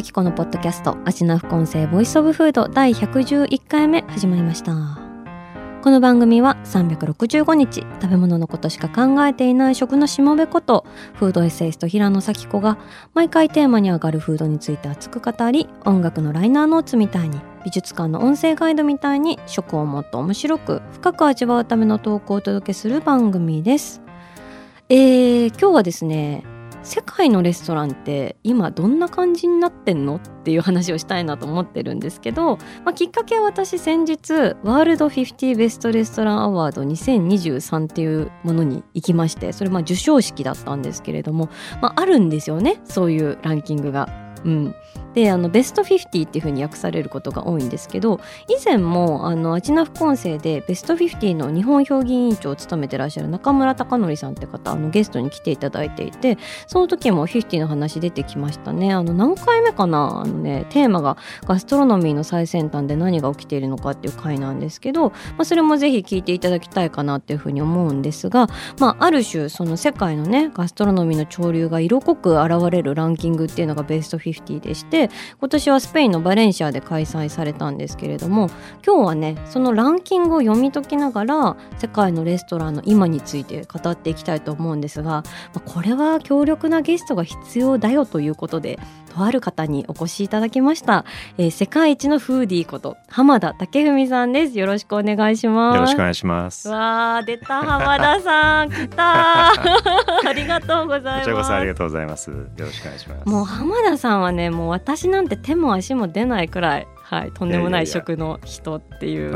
咲子のポッドキャスト味な副音声ボイスオブフード第111回目始まりましたこの番組は365日食べ物のことしか考えていない食のしもべことフードエッセイスト平野咲子が毎回テーマに上がるフードについて熱く語り音楽のライナーノーツみたいに美術館の音声ガイドみたいに食をもっと面白く深く味わうためのトークをお届けする番組です。えー、今日はですね世界のレストランって今どんな感じになってんのっていう話をしたいなと思ってるんですけど、まあ、きっかけは私先日ワールド50ベストレストランアワード2023っていうものに行きましてそれまあ授賞式だったんですけれども、まあ、あるんですよねそういうランキングが。うん、であのベスト50っていう風に訳されることが多いんですけど以前もあのアチナ副音声でベスト50の日本評議委員長を務めてらっしゃる中村貴則さんって方あのゲストに来ていただいていてその時も50の話出てきましたね。あの何回目かな？あのねテーマがガストロノミーの最先端で何が起きているのかっていう回なんですけど、まあ、それもぜひ聞いていただきたいかなっていうふうに思うんですが、まあ、ある種その世界のねガストロノミーの潮流が色濃く現れるランキングっていうのがベスト50でしてで今年はスペインのバレンシアで開催されたんですけれども今日はねそのランキングを読み解きながら世界のレストランの今について語っていきたいと思うんですが、ま、これは強力なゲストが必要だよということでとある方にお越しいただきました、えー世界一のフーディーこと浜田武文さんです。よろしくお願いします。よろしくお願いします。こわあ出た浜田さん。来た。ありがとうございます。ちらこそありがとうございます。よろしくお願いします。もう浜田さんはねもう私なんて手も足も出ないくらい、はい、とんでもない食の人っていう。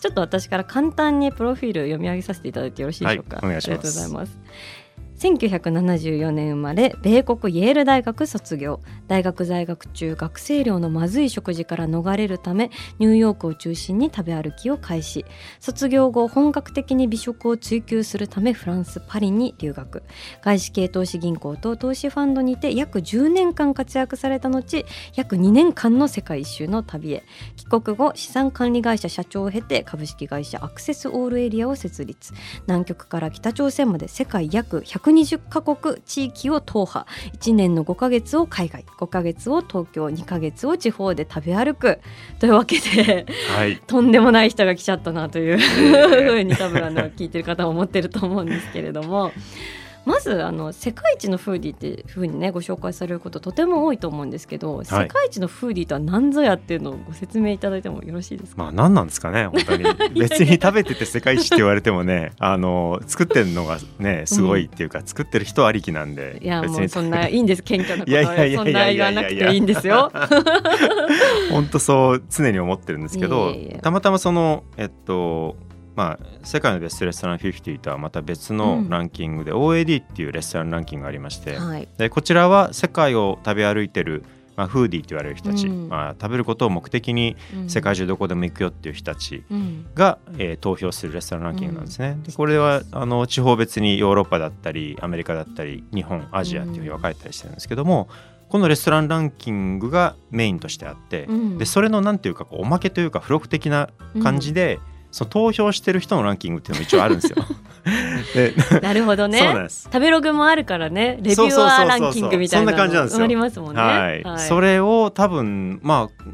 ちょっと私から簡単にプロフィール読み上げさせていただいてよろしいでしょうか、はいお願いします。ありがとうございます1974年生まれ米国イェール大学卒業。大学在学中学生寮のまずい食事から逃れるためニューヨークを中心に食べ歩きを開始。卒業後本格的に美食を追求するためフランス・パリに留学。外資系投資銀行と投資ファンドにて約10年間活躍された後約2年間の世界一周の旅へ。帰国後資産管理会社社長を経て株式会社アクセスオールエリアを設立。南極から北朝鮮まで世界約120カ国地域を踏破。1年の5ヶ月を海外。5ヶ月を東京。2ヶ月を地方で食べ歩く。というわけではい。とんでもない人が来ちゃったなというえ ふうに多分あの聞いてる方も思ってると思うんですけれども。まずあの世界一のフーディーっていうふうにねご紹介されることとても多いと思うんですけど、世界一のフーディーとは何ぞやっていうのをご説明いただいてもよろしいですか、まあ何なんですかね本当に。別に食べてて世界一って言われてもね あの作ってるのがねすごいっていうか、作ってる人ありきなんでいやもうそんないいんです謙虚なことはそんな言わなくていいんですよ。本当そう常に思ってるんですけどたまたまそのえっとまあ、世界のベストレストラン50とはまた別のランキングで、OAD っていうレストランランキングがありまして、はい、でこちらは世界を食べ歩いてる、まあ、フーディーって言われる人たち、うん。まあ、食べることを目的にうん。世界中どこでも行くよっていう人たちうん。が、えー投票するレストランランキングなんですね。でこれはあの地方別にヨーロッパだったりアメリカだったり日本アジアっていうふうに分かれたりしてるんですけども、このレストランランキングがメインとしてあって、うん。でそれのなんていうかおまけというか付録的な感じで、その投票してる人のランキングっていうのも一応あるんですよ。でなるほどねそうなんです。食べログもあるからねレビューアーランキングみたいなそんな感じなんですよりますもんね。はい、それを多分まあ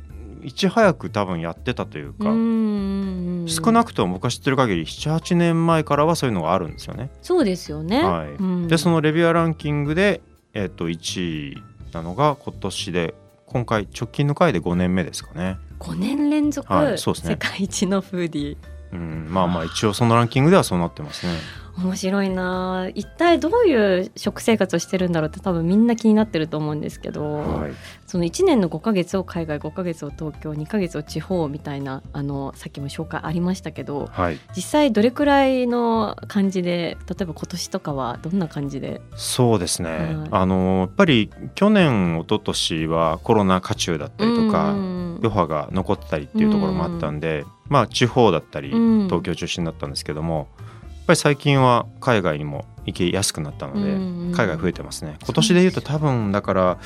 いち早く多分やってたというか、うん少なくとも僕が知ってる限り78年前からはそういうのがあるんですよね。そうですよね。はいうんでそのレビュアーランキングで、えっと1位なのが今年で今回直近の回で5年目ですかね。5年連続、はいね世界一のフーディーうん、まあまあ一応そのランキングではそうなってますね。面白いな。一体どういう食生活をしてるんだろうって多分みんな気になってると思うんですけど、はい、その1年の5ヶ月を海外5ヶ月を東京2ヶ月を地方みたいなあのさっきも紹介ありましたけどはい、実際どれくらいの感じで例えば今年とかはどんな感じで？そうですね、はい。あのやっぱり去年一昨年はコロナ禍中だったりとか、うん。余波が残ってたりっていうところもあったんで、まあ地方だったりうん。東京中心だったんですけども、やっぱり最近は海外にも行きやすくなったので、うん海外増えてますね。今年で言うと多分だから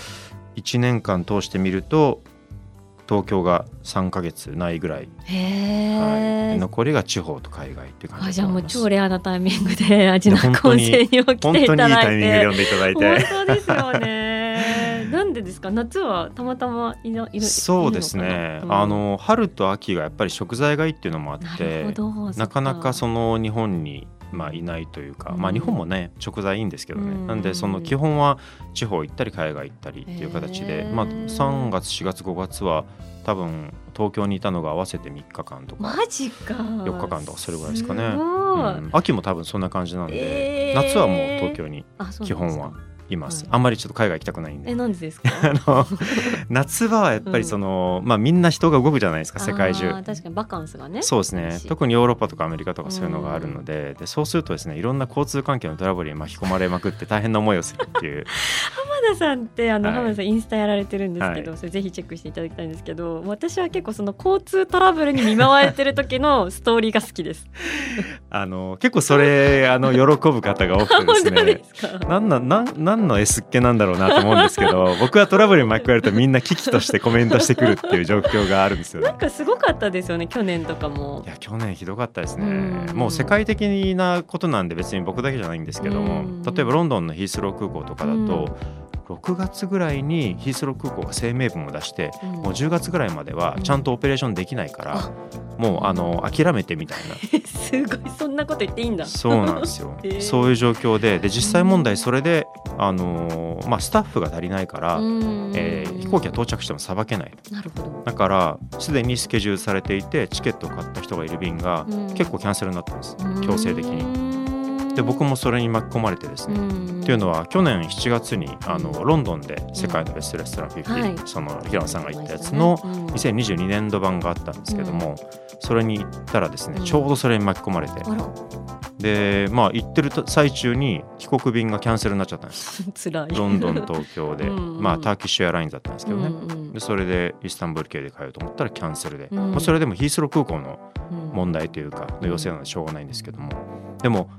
1年間通してみると東京が3ヶ月ないぐらい、へはい、え、残りが地方と海外っていう感じあじゃあもう超レアなタイミングで味のいや本当に構成にも来本ていた当にいいタだいてイミングで呼んでいただいて。本当ですよね。なんでですか？夏はたまたまいないるそうですね、いるのかなあの春と秋がやっぱり食材がいいっていうのもあってなか。なかそのの日本に、まあ、いないというか、まあ、うん日本もね食材いいんですけどね、うん。なんでその基本は地方行ったり海外行ったりっていう形で、まあ、3月4月5月は多分東京にいたのが合わせて3日間とか、マジか。4日間とかそれぐらいですかね。うん。秋も多分そんな感じなんで、えー。夏はもう東京に基本はいます、はいあんまりちょっと海外行きたくないんで。えなんでですか？あの夏場はやっぱりその、まあみんな人が動くじゃないですか世界中。確かにバカンスがねそうですね。特にヨーロッパとかアメリカとかそういうのがあるので,、でそうするとですねいろんな交通関係のトラブルに巻き込まれまくって大変な思いをするっていう。浜田さんってあの、はい。浜田さんインスタやられてるんですけど、はい。それぜひチェックしていただきたいんですけど私は結構その交通トラブルに見舞われてる時のストーリーが好きです。あの結構それあの喜ぶ方が多くて本ですね。なんなんなんなんの S っ気なんだろうなと思うんですけど 僕はトラブルに巻き込まれるとみんな危機としてコメントしてくるっていう状況があるんですよね。なん。かすごかったですよね去年とかも。い。や去年ひどかったですね。うん。もう世界的なことなんで別に僕だけじゃないんですけどもうん。例えばロンドンのヒースロー空港とかだと6月ぐらいにヒースロー空港が声明文を出してうん。もう10月ぐらいまではちゃんとオペレーションできないからあ。もうあの諦めてみたいな。すごいそんなこと言っていいんだ。そうなんですよ。へー。そういう状況でで実際問題それであのーまあスタッフが足りないからうんえー飛行機が到着してもさばけない。なるほど。だからすでにスケジュールされていてチケットを買った人がいる便がうん。結構キャンセルになったんです強制的に。にで僕もそれに巻き込まれてですね、っていうのはは去年7月にあのうん。ロンドンで世界のベストレストラン50、はいその平野さんが言ったやつの2022年度版があったんですけども、それに行ったらですね、うん。ちょうどそれに巻き込まれて。でまあ行ってる最中に帰国便がキャンセルになっちゃったんです。辛い。ロンドン東京で。うんうん。まあターキッシュエアラインズだったんですけどね、うんうんでそれでイスタンブール系で帰ろうと思ったらキャンセルで、うん。まあ、それでもヒースロー空港のうん。問題というかの要請なのでしょうがないんですけども。でも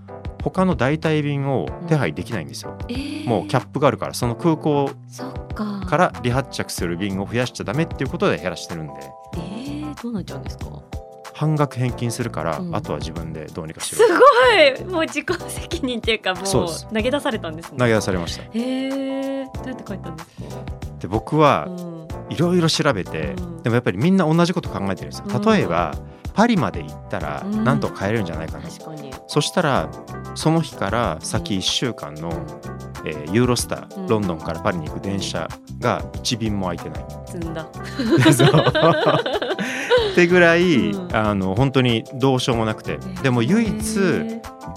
他の代替便を手配できないんですよ、えー。もうキャップがあるからその空港から離発着する便を増やしちゃダメっていうことで減らしてるんで。えー、どうなっちゃうんですか？半額返金するから、うん。あとは自分でどうにかしすろごい。もう自己責任っていうかもう投げ出されたんですね。投げ出されました。へえどうやって書いたんですか？で僕はうん。いろいろ調べて、うん。でもやっぱりみんな同じこと考えてるんですよ。うん。例えば、パリまで行ったらうん。なんとか帰れるんじゃないかな、確かに。そしたらその日から先1週間の、えーユーロスタうん。ーロンドンからパリに行く電車が1便も空いてない。積んだ ってぐらい、うん。あの本当にどうしようもなくて。でも唯一、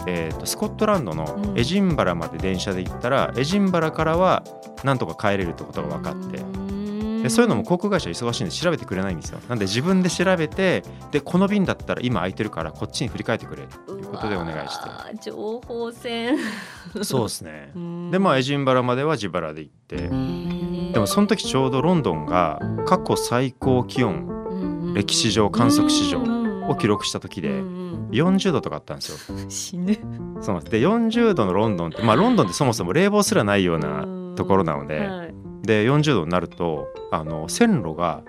えー、とスコットランドのうん。エジンバラまで電車で行ったら、エジンバラからはなんとか帰れるってことが分かって。うん。でそういうのも航空会社忙しいんで調べてくれないんですよ。なんで自分で調べてでこの便だったら今空いてるからこっちに振り替えてくれということでお願いして。情報戦。そうですね。うん。でまあエジンバラまでは自腹で行って。でもその時ちょうどロンドンが過去最高気温うんうん歴史上観測史上うん。を記録した時でうんうん。40度とかあったんですよ。死ぬ。そうなんです。で40度のロンドンってまあロンドンってそもそも冷房すらないようなところなのではい。で40度になるとあの線路が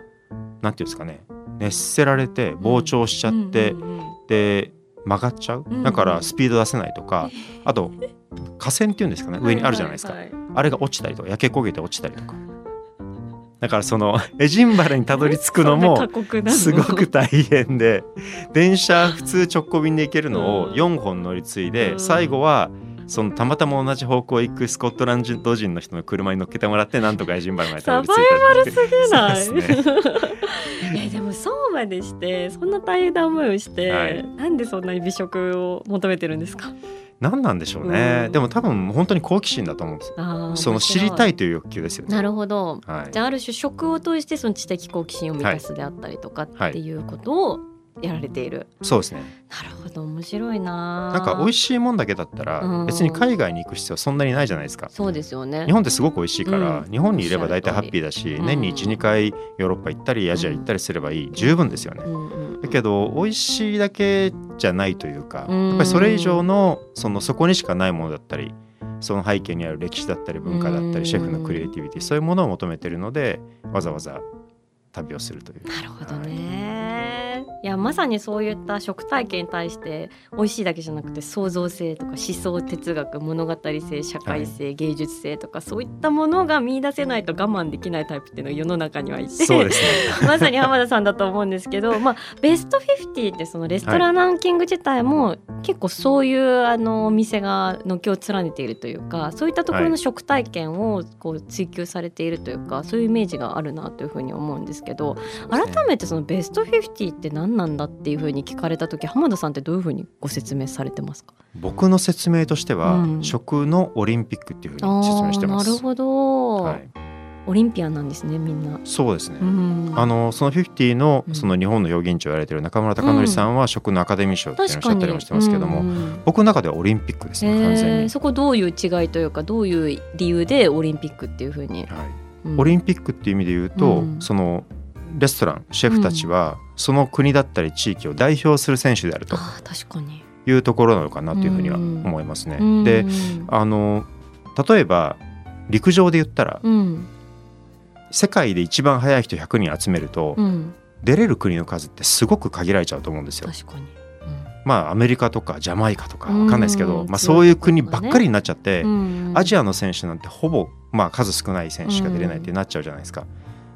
なんていうんですかね熱せられて膨張しちゃって、で曲がっちゃう。うんだからスピード出せないとか、あと架線っていうんですかね上にあるじゃないですか、あれが落ちたりとか焼け焦げて落ちたりとかだからそのエジンバラにたどり着くのもすごく大変で電車普通直行便で行けるのをうん。4本乗り継いでうん。最後はそのたまたま同じ方向行くスコットランド人の人の車に乗っけてもらってなんとかエジンバラまでたどり着いたサバイバルすぎない。ですねえでもそうまでしてそんな大変な思いをして、はい。なんでそんなに美食を求めてるんですか？何なんでしょうね、うん。でも多分本当に好奇心だと思うんですその知りた面いという欲求ですよね。なるほど。はい。じゃあある種食を通してその知的好奇心を満たすであったりとかはいっていうことをやられている、そうですね。なるほど面白いな。なんか美味しいもんだけだったらうん。別に海外に行く必要そんなにないじゃないですか。そうですよね。日本ってすごく美味しいから、うん。日本にいれば大体ハッピーだし、うん。年に12回ヨーロッパ行ったりアジア行ったりすればいい、十分ですよね、うんうんだけど美味しいだけじゃないというか、うん。やっぱりそれ以上のそのそこにしかないものだったりその背景にある歴史だったり文化だったり、うん。シェフのクリエイティビティそういうものを求めてるのでわざわざ旅をするという。なるほどね、い、やまさにそういった食体験に対して美味しいだけじゃなくて創造性とか思想哲学物語性社会性、芸術性とかそういったものが見出せないと我慢できないタイプっていうのが世の中にはいてそうですね。まさに浜田さんだと思うんですけど、まあ、ベスト50ってそのレストランランキング自体も結構そういうあのお店が軒を連ねているというかそういったところの食体験をこう追求されているというか、そういうイメージがあるなというふうに思うんですけど改めてそのベスト50って何なんだっていうふうに聞かれた時浜田さんってどういうふうにご説明されてますか？僕の説明としては、うん。食のオリンピックっていうふうに説明してます。なるほど、はい、オリンピアンなんですねみんな。そうですね、うん。あのその50のうん。その日本の表現長をやられてる中村貴則さんは食のアカデミー賞っていうのをおっしゃったりもしてますけども、うんうん僕の中ではオリンピックですね完全に。えーそこどういう違いというかどういう理由でオリンピックっていうふうに、はい。うん。オリンピックっていう意味で言うと、うん。そのレストランシェフたちはその国だったり地域を代表する選手であると。いうところなのかなというふうには思いますね。うん。であの例えば陸上で言ったらうん。世界で一番速い人100人集めるとうん、出れる国の数ってすごく限られちゃうと思うんですよ。まあアメリカとかジャマイカとかわかんないですけど、うんまあ、そういう国ばっかりになっちゃって、うん。アジアの選手なんてほぼ、まあ、数少ない選手しか出れないってなっちゃうじゃないですか。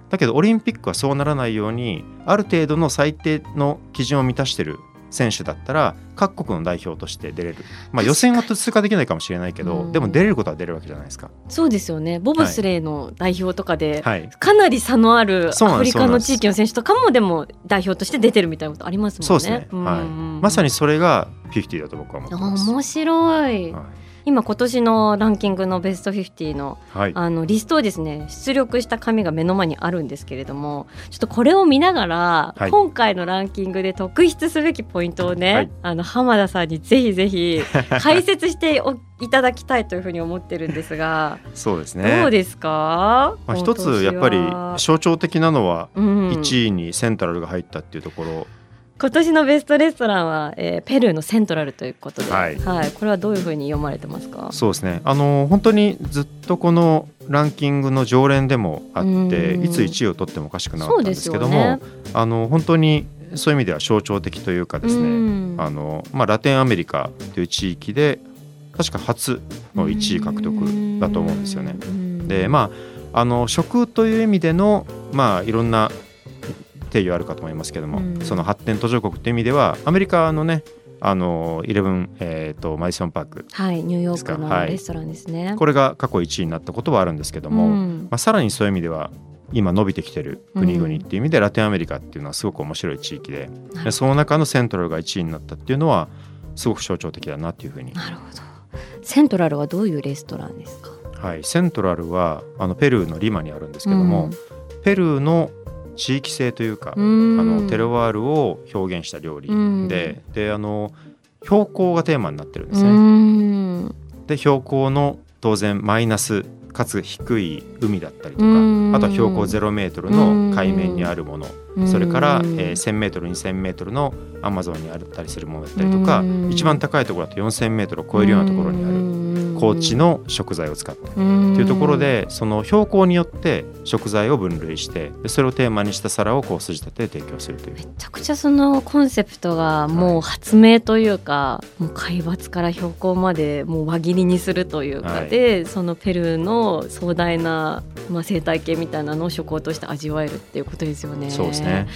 だけどオリンピックはそうならないようにある程度の最低の基準を満たしてる選手だったら各国の代表として出れる、まあ、予選は通過できないかもしれないけど、うん。でも出れることは出れるわけじゃないですか。そうですよね。ボブスレーの代表とかで、はい、かなり差のあるアフリカの地域の選手とかもでも代表として出てるみたいなことありますもんね。そうですね、はい。んまさにそれが50だと僕は思ってあます。面白い、はい今今年のランキングのベスト50のはい。あのリストをですね出力した紙が目の前にあるんですけれどもちょっとこれを見ながら、はい。今回のランキングで特筆すべきポイントをね、はい。あの浜田さんにぜひぜひ解説しておいただきたいというふうに思ってるんですが、そうですね。どうですか、まあ、一つやっぱり象徴的なのはうん、1位にセントラルが入ったっていうところ、今年のベストレストランは、えーペルーのセントラルということで、はい。これはどういうふうに読まれてますか？そうですね。あの本当にずっとこのランキングの常連でもあってうん。いつ1位を取ってもおかしくなかったんですけども、ね。あの本当にそういう意味では象徴的というかですね、うん。あのまあ、ラテンアメリカという地域で確か初の1位獲得だと思うんですよね。うん。でまああの食という意味でのまあいろんな定義はあるかと思いますけども、うん。その発展途上国という意味ではアメリカのねあのイレブン、えー、とマディソンパークはい、ニューヨークのレストランですね。これが過去1位になったことはあるんですけども、うん。まあ、さらにそういう意味では今伸びてきてる国々っていう意味で、ラテンアメリカっていうのはすごく面白い地域ででその中のセントラルが1位になったっていうのはすごく象徴的だなっていうふうに、なるほど。セントラルはどういうレストランですか？はい、セントラルはあのペルーのリマにあるんですけども、ペルーの地域性というか、うん、あのテロワールを表現した料理うん。で,、であの標高がテーマになってるんですうね。ん。で標高の当然マイナスかつ低い海だったりとか、うん。あとは標高0メートルの海面にあるもの、それから、うんえー1000メートル2000メートルのアマゾンにあったりするものだったりとか、うん。一番高いところだと4000メートルを超えるようなところにある高地の食材を使って。とというところでその標高によって食材を分類してでそれをテーマにした皿をこう筋立てて提供するという。めちゃくちゃそのコンセプトがもう発明というか、もう海抜から標高までもう輪切りにするというか、はい。でそのペルーの壮大な、まあ、生態系みたいなのを食をとして味わえるっていうことですよね。そうですね。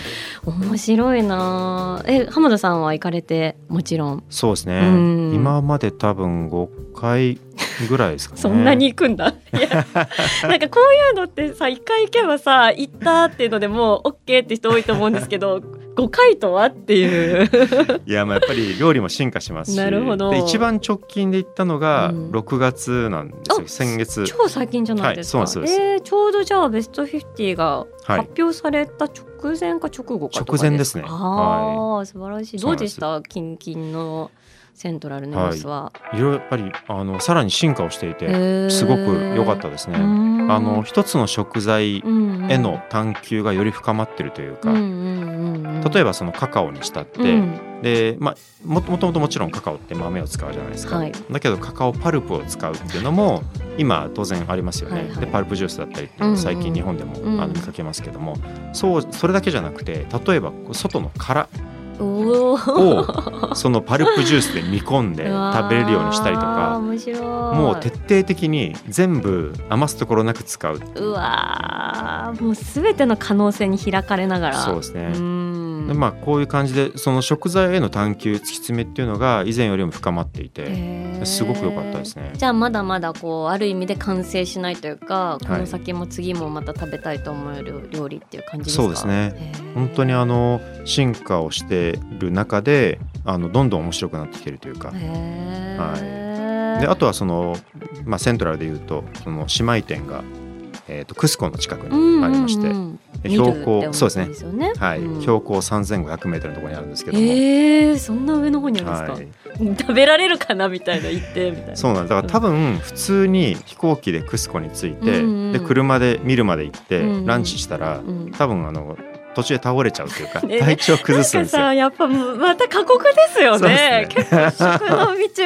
面白いな。え浜田さんは行かれてもちろん。そうですね。うん。今まで多分5回ぐらいですかね。そんなに行くんだ。いやなんかこういうのってさ一回行けばさ行ったっていうのでもう OK って人多いと思うんですけど 5回とはっていう。いやまあやっぱり料理も進化しますし。なるほど。で一番直近で行ったのがうん。6月なんですよ、あ先月。超最近じゃないですか。はいそうなんですえーちょうどじゃあベスト50がはい。発表された直前か直後かとか直前ですね。ああ、素晴らしい。どうでしそた近々のセントラルネオスは。い。ろいろやっぱりあのさらに進化をしていてすごく良かったですね。あの一つの食材うんうん。への探求がより深まってるというか、うんうんうんうん。例えばそのカカオにしたって、うん。で、まあ、ももともともちろんカカオって豆を使うじゃないですか、はい。だけどカカオパルプを使うっていうのも今当然ありますよね、はいはい。でパルプジュースだったりっていううんうん。の最近日本でも、うん。あの見かけますけども。そうそれだけじゃなくて例えば外の殻をそのパルプジュースで煮込んで食べれるようにしたりとか。もう徹底的に全部余すところなく使う。うわー。もうすべての可能性に開かれながら。そうですね。うん。でまあ、こういう感じでその食材への探求突き詰めっていうのが以前よりも深まっていてすごく良かったですね。じゃあまだまだこうある意味で完成しないというかこの先も次もまた食べたいと思える料理っていう感じですか？そうですね。本当にあの進化をしてる中であのどんどん面白くなってきてるというか。へー。であとはその、まあ、セントラルでいうとその姉妹店が、えー、とクスコの近くにありまして、うんうんうんで標高そうですね。はい。うん。標高3500メートルのところにあるんですけども、えー、そんな上の方にあるんですか、はい、食べられるかなみたいな言ってみたいな。そうなんだから多分普通に飛行機でクスコに着いて、うんうんで車で見るまで行って、うんうん。ランチしたらうん。多分あの途中で倒れちゃうというか、ね体調崩すんですよ。なんかさやっぱもうまた過酷ですよね。そう結構食の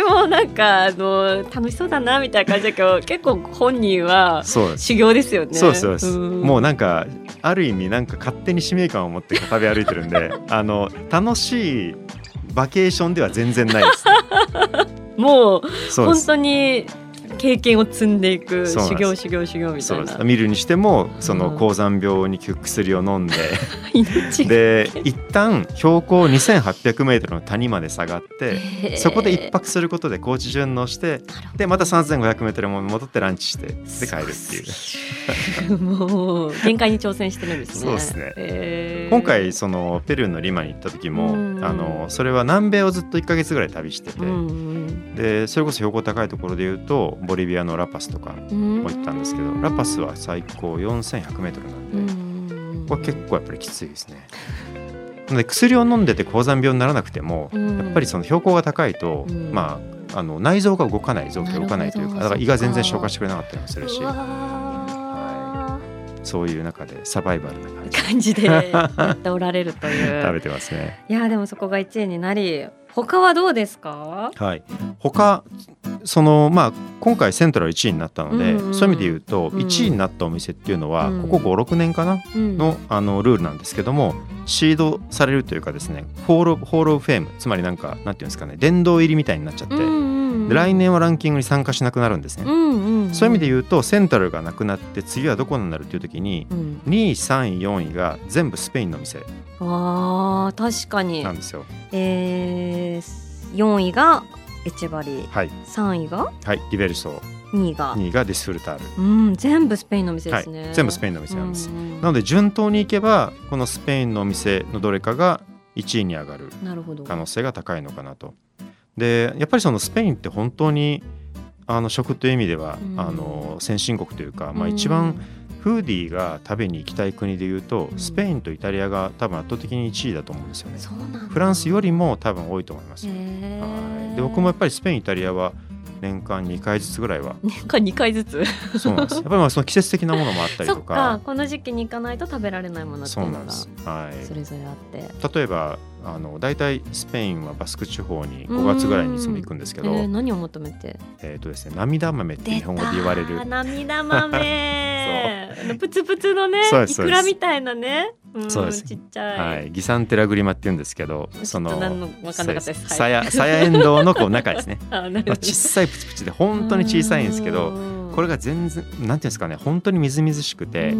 道もなんかあの楽しそうだなみたいな感じだけど結構本人は修行ですよね。そうですそうです、ん。もうなんかある意味なんか勝手に使命感を持って食べ歩いてるんで あの楽しいバケーションでは全然ないです、ね、もう本当に経験を積んでいく修行修行修行みたそいうな見るにしてもそのうん。高山病に効く薬を飲んで。で一旦標高2800メートルの谷まで下がってそこで一泊することで高知順応してでまた3500メートルも戻ってランチしてで帰るっていう。もう限界に挑戦してるんですね。そうですね。へー今回そのペルーのリマに行った時も、うん。あのそれは南米をずっと1ヶ月ぐらい旅してて、うんでそれこそ標高高いところでいうとボリビアのラパスとかうん。も行ったんですけどラパスは最高4100メートルなんで、うんこれ結構やっぱりきついですね。なので薬を飲んでて高山病にならなくても、うん。やっぱりその標高が高いと、うん。まああの内臓が動かない臓器が動かないというかだから胃が全然消化してくれなかったりもするし。そういう中でサバイバルな感じ。ー感じでやっておられるという。食べてますね。いやでもそこが1位になり他はどうですか？はい、他そのまあ今回セントラル1位になったので、うんうんそういう意味で言うとうん。1位になったお店っていうのは、うん。ここ56年かな？うん。のあのルールなんですけどもシードされるというかですねホールホール・フェームつまりなんかなんていうんですかね殿堂入りみたいになっちゃって、うんうんうん。で来年はランキングに参加しなくなるんですね。うんうんうん。そういう意味で言うとセントラルがなくなって次はどこになるっていう時にうん。2位3位4位が全部スペインの店あー確かに。なんですよ。えー、4位がエチェバリはい、3位がはい、リベルソ2位が2位がディスフルタール、うん全部スペインの店ですね、はい。全部スペインの店なんです。うんうんなので順当にいけばこのスペインのお店のどれかが1位に上がる可能性が高いのかなと。でやっぱりそのスペインって本当にあの食という意味では、うん。あの先進国というか、まあ、うん。一番フーディーが食べに行きたい国でいうとうんスペインとイタリアが多分圧倒的に1位だと思うんですよね。フランスよりも多分多いと思います。へはーい。で僕もやっぱりスペインイタリアは年間2回ずつぐらいは。年間2回ずつ？そうなんです。やっぱりまあ その季節的なものもあったりそっかとかこの時期に行かないと食べられないものっていううのがそなんです、はい、それぞれあって。例えばあの大体スペインはバスク地方に5月ぐらいにいつも行くんですけど、えー何を求めて？えーとですね、涙豆って日本語で言われる。涙豆プツプツのねいくらみたいなね。んそうです。ちっちゃい、はい、ギサンテラグリマって言うんですけどちょっと何のさやさやえんどうのこう中ですね。あ小さいプチプチで本当に小さいんですけどこれが全然なんていうんですかね本当にみずみずしくて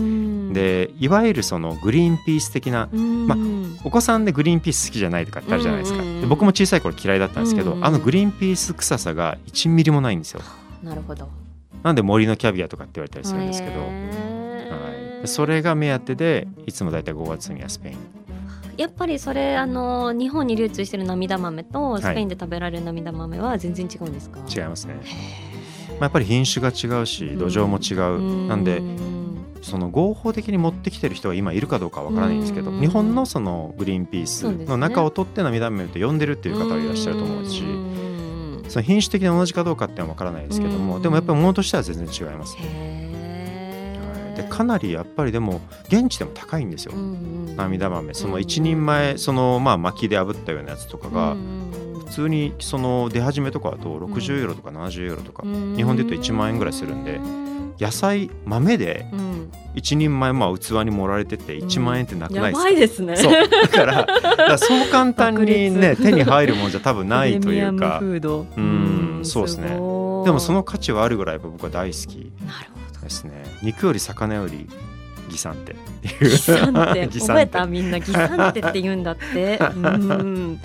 でいわゆるそのグリーンピース的なまお子さんでグリーンピース好きじゃないとかってあるじゃないですか。僕も小さい頃嫌いだったんですけどあのグリーンピース臭さが1ミリもないんですよ。なるほどなんで森のキャビアとかって言われたりするんですけど、はい、それが目当てでいつも大体5月にはスペイン。やっぱりそれあの日本に流通してる涙豆とスペインで食べられる涙豆は全然違うんですか、違いますね、まあ、やっぱり品種が違うし土壌も違う、なんでその合法的に持ってきてる人が今いるかどうかわからないんですけどうん。日本のそのグリーンピースの中を取って涙豆と呼んでるっていう方はいらっしゃると思うしんその品種的に同じかどうかっていうのはわからないですけどうん。もでもやっぱり物としては全然違いますね。へー。でかなりやっぱりでも現地でも高いんですよ。涙豆。そのうん一人前そのまあ薪で炙ったようなやつとかがうん普通にその出始めとかだと60ユーロとか70ユーロとか。うん日本で言うと1万円ぐらいするんで野菜豆でうん。一人前まあ器に盛られてて1万円ってなくないやですか？ばいですね。そう。だからそう簡単にね手に入るものじゃ多分ないというか。フード。うんそうですね。でもその価値はあるぐらい僕は大好き。なるほど。ですね。肉より魚より義産って。いうギサンって。義 覚えた？みんな。ギサンってって言うんだって。うん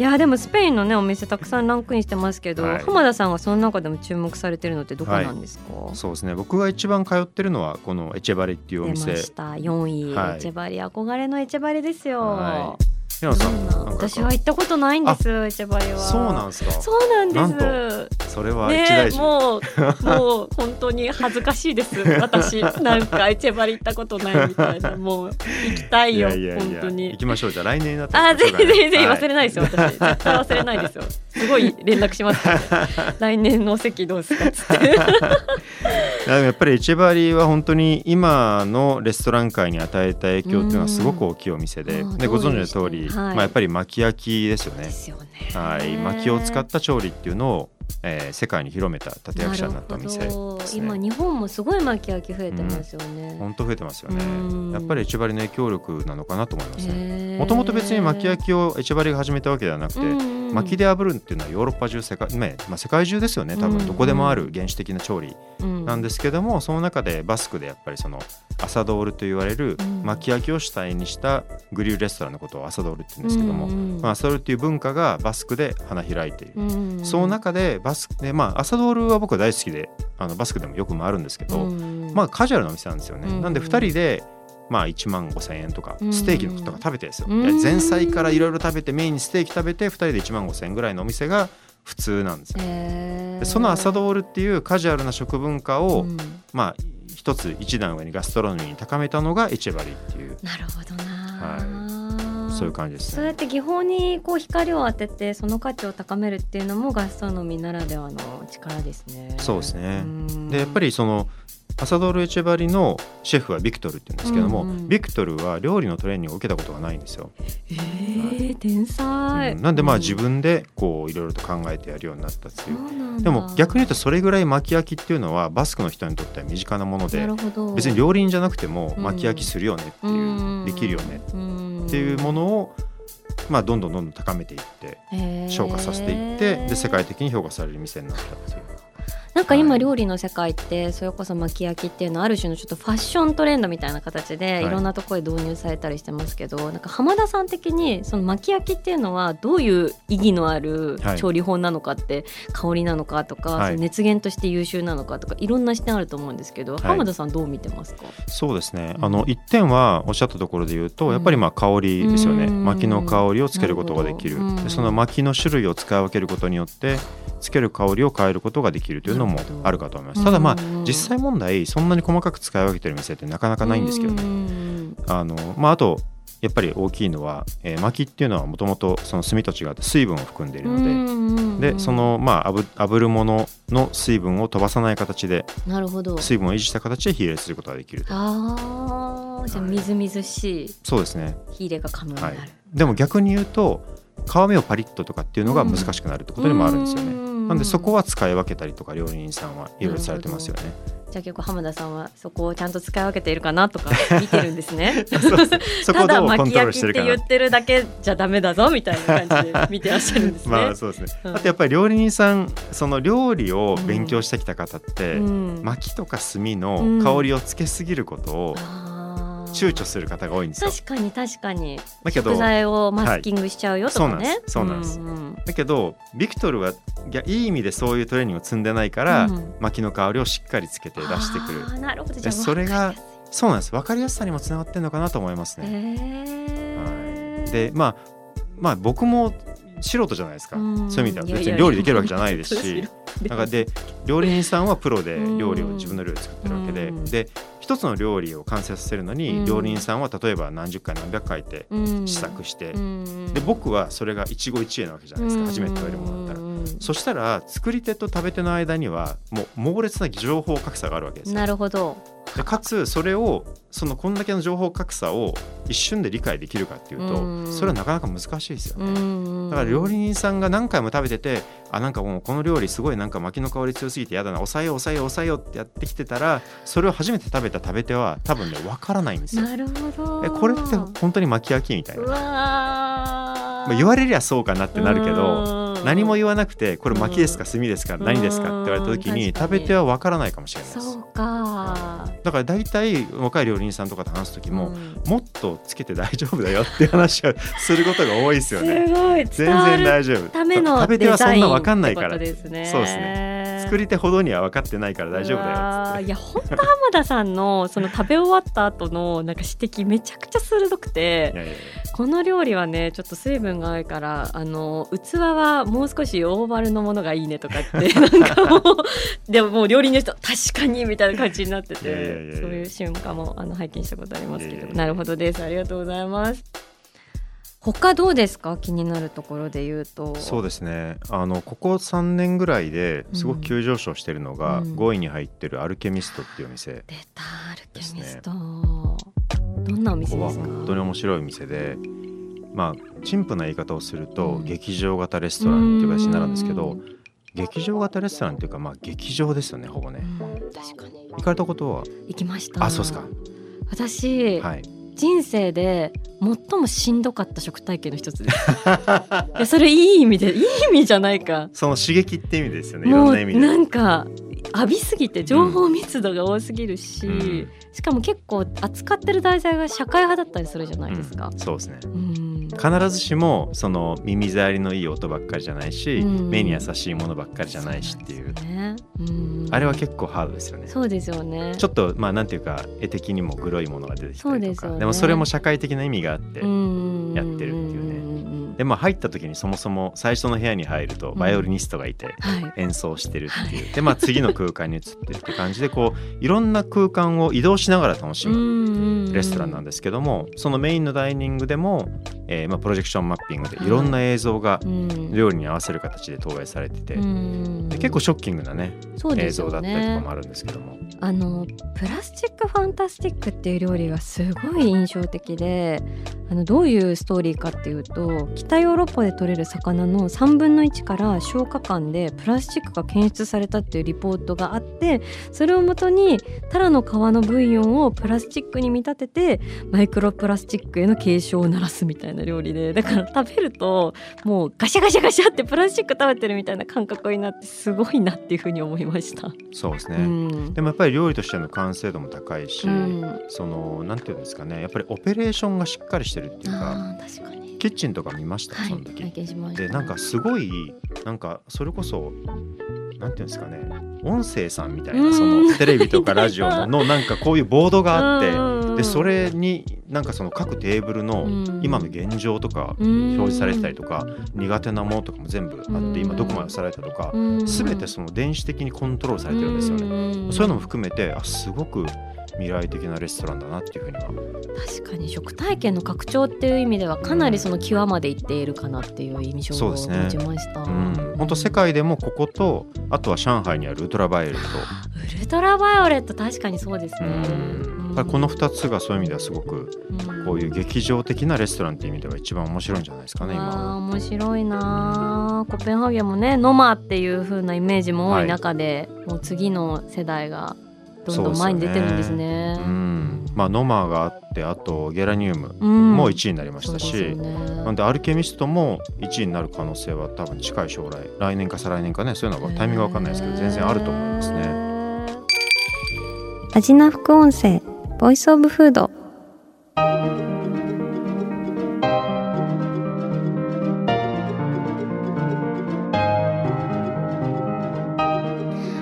いやでもスペインのねお店たくさんランクインしてますけど、はい。浜田さんがその中でも注目されてるのってどこなんですか、そうですね。僕が一番通ってるのはこのエチェバリっていうお出店ました。4位、はい。エチェバリ。憧れのエチェバリですよ、は平野さん私は行ったことないんですエチェバリは。そうなんですか。そうなんです。それは一ね大事、もうもう本当に恥ずかしいです。私なんかエチェバリ行ったことないみたいな。もう行きたいいよやいやいや。本当に。行きましょう。じゃあ来年だったあ、ぜひぜひぜひはい忘れないですよ、私。絶対忘れないですよ。すごい連絡しますね。来年の席どうですか？っつって。い やっぱりエチェバリーは本当に今のレストラン界に与えた影響っていうのはすごく大きいお店でうんでご存知の通り、はいまあ、やっぱり巻き焼きですよねよね。はい、薪を使った調理っていうのを、えー世界に広めた立役者になったお店なるほどです今ね。日本もすごい巻き焼き増えてますよね。本当増えてますようんね。やっぱりエチェバリの影響力なのかなと思いますね。ねもともと別に巻き焼きをエチェバリが始めたわけではなくて、薪で炙るっていうのはヨーロッパ中世界,、ねまあ、世界中ですよね多うん。分どこでもある原始的な調理ななんですけども、その中でバスクでやっぱりそのアサドールと言われるうん。巻き焼きを主体にしたグリルレストランのことをアサドールって言うんですけども、まあ、アサドールっていう文化がバスクで花開いている。その中でバスクで、まあ、アサドールは僕は大好きであのバスクでもよく回るんですけど、まあカジュアルなお店なんですよね。うんなんで2人でまあ1万5千円とかうん。ステーキのとか食べてですよ。前菜からいろいろ食べてメインにステーキ食べて2人で1万5千円ぐらいのお店が普通なんですよ。でそのアサドールっていうカジュアルな食文化を、うん。まあ一つ一段上にガストロノミーに高めたのがエチェバリっていう。なるほどな、そういう感じですね。そうやって技法にこう光を当ててその価値を高めるっていうのもガストロノミーならではの力ですね。そうですね。ん。でやっぱりそのアサドール・エチェバリのシェフはビクトルって言うんですけども、うんうん。ビクトルは料理のトレーニングを受けたことがないんですよ。えー、天才、うん。なんでまあうん。自分でこういろいろと考えてやるようになったってそいう。う。でも逆に言うとそれぐらい巻き焼きっていうのはバスクの人にとっては身近なもので別に料理人じゃなくてもうん。巻き焼きするよねっていう、うんできるよねっっていうものをまあどんどんどんどん高めていって昇華させていってで世界的に評価される店になったっていう。なんか今はい。料理の世界ってそれこそ巻き焼きっていうのはある種のちょっとファッショントレンドみたいな形でい。いろんなところで導入されたりしてますけど、なんか浜田さん的にその巻き焼きっていうのはどういう意義のあるはい。調理法なのかって、香りなのかとか、はい。熱源として優秀なのかとかいろんな視点あると思うんですけど、い。浜田さんどう見てますか？そうですね、うん。あの一点はおっしゃったところで言うとやっぱりまあ香りですよね、うん。薪の香りをつけることができる。その薪の種類を使い分けることによってつける香りを変えることができるというのもあるかと思います。ただまあうん実際問題そんなに細かく使い分けてる店ってなかなかないんですけどね。ね。あのまああとやっぱり大きいのは、えー薪っていうのはもともとその炭と違って水分を含んでいるので、でそのまあ炙炙るものの水分を飛ばさない形でなるほど。水分を維持した形で火入れすることができると。あーじゃあみずみずしいそうですね。火入れが可能になる、はい、でも逆に言うと皮目をパリッととかっていうのが難しくなるってことでもあるんですよね、なんでそこは使い分けたりとか料理人さんはいろいろされてますよね。じゃあ結構浜田さんはそこをちゃんと使い分けているかなとか 見てるんですね。そただ巻き焼きって言ってるだけじゃダメだぞみたいな感じで見てらっしゃるんですね。まあそうですね、うん。あとやっぱり料理人さんその料理を勉強してきた方って、うん。薪とか炭の香りをつけすぎることをあ躊躇する方が多いんですよ。確かに確かに。だけど食材をマスキングしちゃうよとかね、はいそうなんです。そうんんだけどビクトルはいやいい意味でそういうトレーニングを積んでないから、うん。薪の香りをしっかりつけて出してくる。あーなるほど。じゃそれがそうなんです。分かりやすさにもつながってるのかなと思いますね。へー。でまあまあ僕も素人じゃないですか、うん。そういう意味では別に料理できるわけじゃないですし。なんかで料理人さんはプロでうん。料理を自分の料理を作ってるわけで、うん。で一つの料理を完成させるのに、うん。料理人さんは例えば何十回何百回ってうん。試作して、うん。で僕はそれが一期一会なわけじゃないですか、初めて食べるものだったら。うん。そしたら作り手と食べ手の間にはもう猛烈な情報格差があるわけですよ。なるほどでかつそれをそのこんだけの情報格差を一瞬で理解できるかっていうと、うん。それはなかなか難しいですよね。うんだから料理人さんが何回も食べててあなんかもうこの料理すごいなんか薪の香り強すぎてやだな抑えよう抑えよう抑えようってやってきてたらそれを初めて食べた食べ手は多分ね分からないんですよ。なるほど。えこれって本当に薪焼きみたいうな、まあ、言われりゃそうかなってなるけどうん何も言わなくてこれ薪ですか炭ですか何ですかって言われた時に食べ手は分からないかもしれないです。そうか。だから大体若い料理人さんとかと話す時も、うん。もっとつけて大丈夫だよっていう話をすることが多いですよね。すごい。全然大丈夫。食べ手デザインはそんな分かんないから。そうですね作り手ほどには分かってないから大丈夫だよ。いや本当浜田さんのその食べ終わった後のなんか指摘めちゃくちゃ鋭くてこの料理はねちょっと水分が多いからあの器はもう少しオーバルのものがいいねとかって なんかもうでももう料理の人確かにみたいな感じになっててそういう瞬間もあの拝見したことありますけどなるほどです。ありがとうございます他どうですか？気になるところで言うと。そうですね。あのここ3年ぐらいですごく急上昇してるのが、うん。5位に入ってるアルケミストっていうお店、出たアルケミスでト、どんなお店ですか？本当に面白いお店でまあ陳腐な言い方をすると、うん。劇場型レストランっていう形になるんですけど、うん。劇場型レストランっていうかまあ劇場ですよねほぼね、うん確かに。行かれたことは？行きました。あそうですか。私、はい人生で最もしんどかった食体験の一つです。いやそれいい意味でいい意味じゃないか。その刺激って意味ですよねいろもうんな意味で。なんか浴びすぎて情報密度が多すぎるし、うん。しかも結構扱ってる題材が社会派だったりするじゃないですか。うん。そうですね。うん。必ずしもその耳障りのいい音ばっかりじゃないし、うん。目に優しいものばっかりじゃないしっていう。ね。うん。あれは結構ハードですよね。そうですよね。ちょっとまあなんていうか絵的にもグロいものが出てきたりとか。そうでね。もそれも社会的な意味があって、うんやってるっていうねねでまあ入った時にそもそも最初の部屋に入るとバイオリニストがいて、はい。演奏してるっていう、でまあ次の空間に移ってるって感じでこういろんな空間を移動しながら楽しむレストランなんでですけどもそのメインのダイニングでも、えーまあ、プロジェクションマッピングでいろんな映像が料理に合わせる形で投影されてて、で結構ショッキングなねそうですよ映像だったりとかねもあるんですけども、あのプラスチックファンタスティックっていう料理がすごい印象的であのどういうストーリーかっていうと北ヨーロッパで取れる魚の3分の1から消化管でプラスチックが検出されたっていうリポートがあってそれをもとにタラの皮のブイヨンをプラスチックに見立ててマイクロプラスチックへの警鐘を鳴らすみたいな料理で。だから食べるともうガシャガシャガシャってプラスチック食べてるみたいな感覚になってすごいなっていうふうに思いました。そうですね、うん。でもやっぱり料理としての完成度も高いし、うん。そのなんていうんですかね。やっぱりオペレーションがしっかりしてるっていうか確かに。キッチンとか見ました、はいその時。でなんかすごいなんかそれこそなんていうんですかね。音声さんみたいなそうん。のテレビとかラジオの のなんかこういうボードがあってうんでそれになんかその各テーブルのうん。今の現状とか表表示されてたりとか苦手なものとかも全部あうん。って今どこまでされたとか全全てその電子的にコントロールされてるんですよね。そういうのも含めてあすごく未来的なレストランだなっていうふうには。確かに食体験の拡張っていう意味ではかなりその極までいっているかなっていう印象を持そうですね。ちました。うん。本当世界でもこことあとは上海にあるウルトラバイオレッウルトラバイオレット確かにそうですト、ね。うんぱりこの2つがそういう意味ではすごくこういう劇場的なレストランっていう意味では一番面白いんじゃないですかね今。面白いなー。コペンハーゲンもねノマっていう風なイメージも多い中で、もう次の世代がどんどん前に出てるんですね。うん。まあ、ノマがあってあとゲラニウムうん。も1位になりましたし、そうですよね。なんでアルケミストも1位になる可能性は多分近い将来来年か再来年かねそういうのはタイミングは分かんないですけど全然あると思いますね。アジナ副音声ボイスオブフード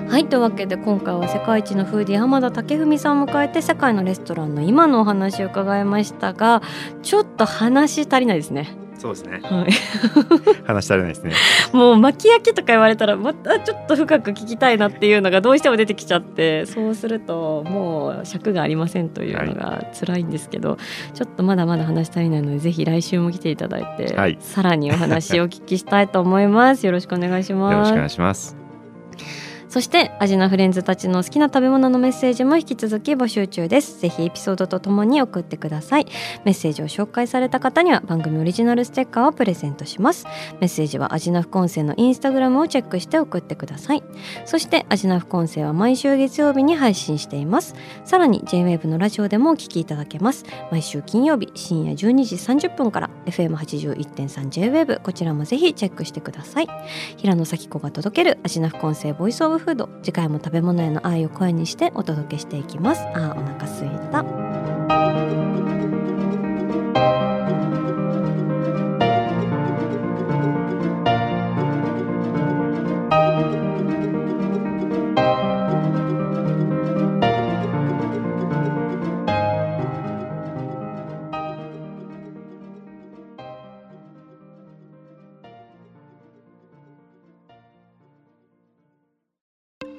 はいというわけで今回は世界一のフーディー浜田武文さんを迎えて世界のレストランの今のお話を伺いましたがちょっと話足りないですね。そうですね。はい、話し足りないですね。もう巻き焼きとか言われたらまたちょっと深く聞きたいなっていうのがどうしても出てきちゃってそうするともう尺がありませんというのが辛いんですけど、はい、ちょっとまだまだ話足りないのでぜひ来週も来ていただいて、はい、さらにお話をお聞きしたいと思います。よろしくお願いします。よろしくお願いします。そしてアジナフレンズたちの好きな食べ物のメッセージも引き続き募集中です。ぜひエピソードとともに送ってください。メッセージを紹介された方には番組オリジナルステッカーをプレゼントします。メッセージはアジナフコンセのインスタグラムをチェックして送ってください。そしてアジナフコンセは毎週月曜日に配信しています。さらに JWAVE のラジオでもお聞きいただけます。毎週金曜日深夜12時30分から FM81.3JWAVE こちらもぜひチェックしてください。平野咲子が届けるアジナフコンセボイスオブフード次回も食べ物への愛を声にしてお届けしていきます。あーお腹すいた。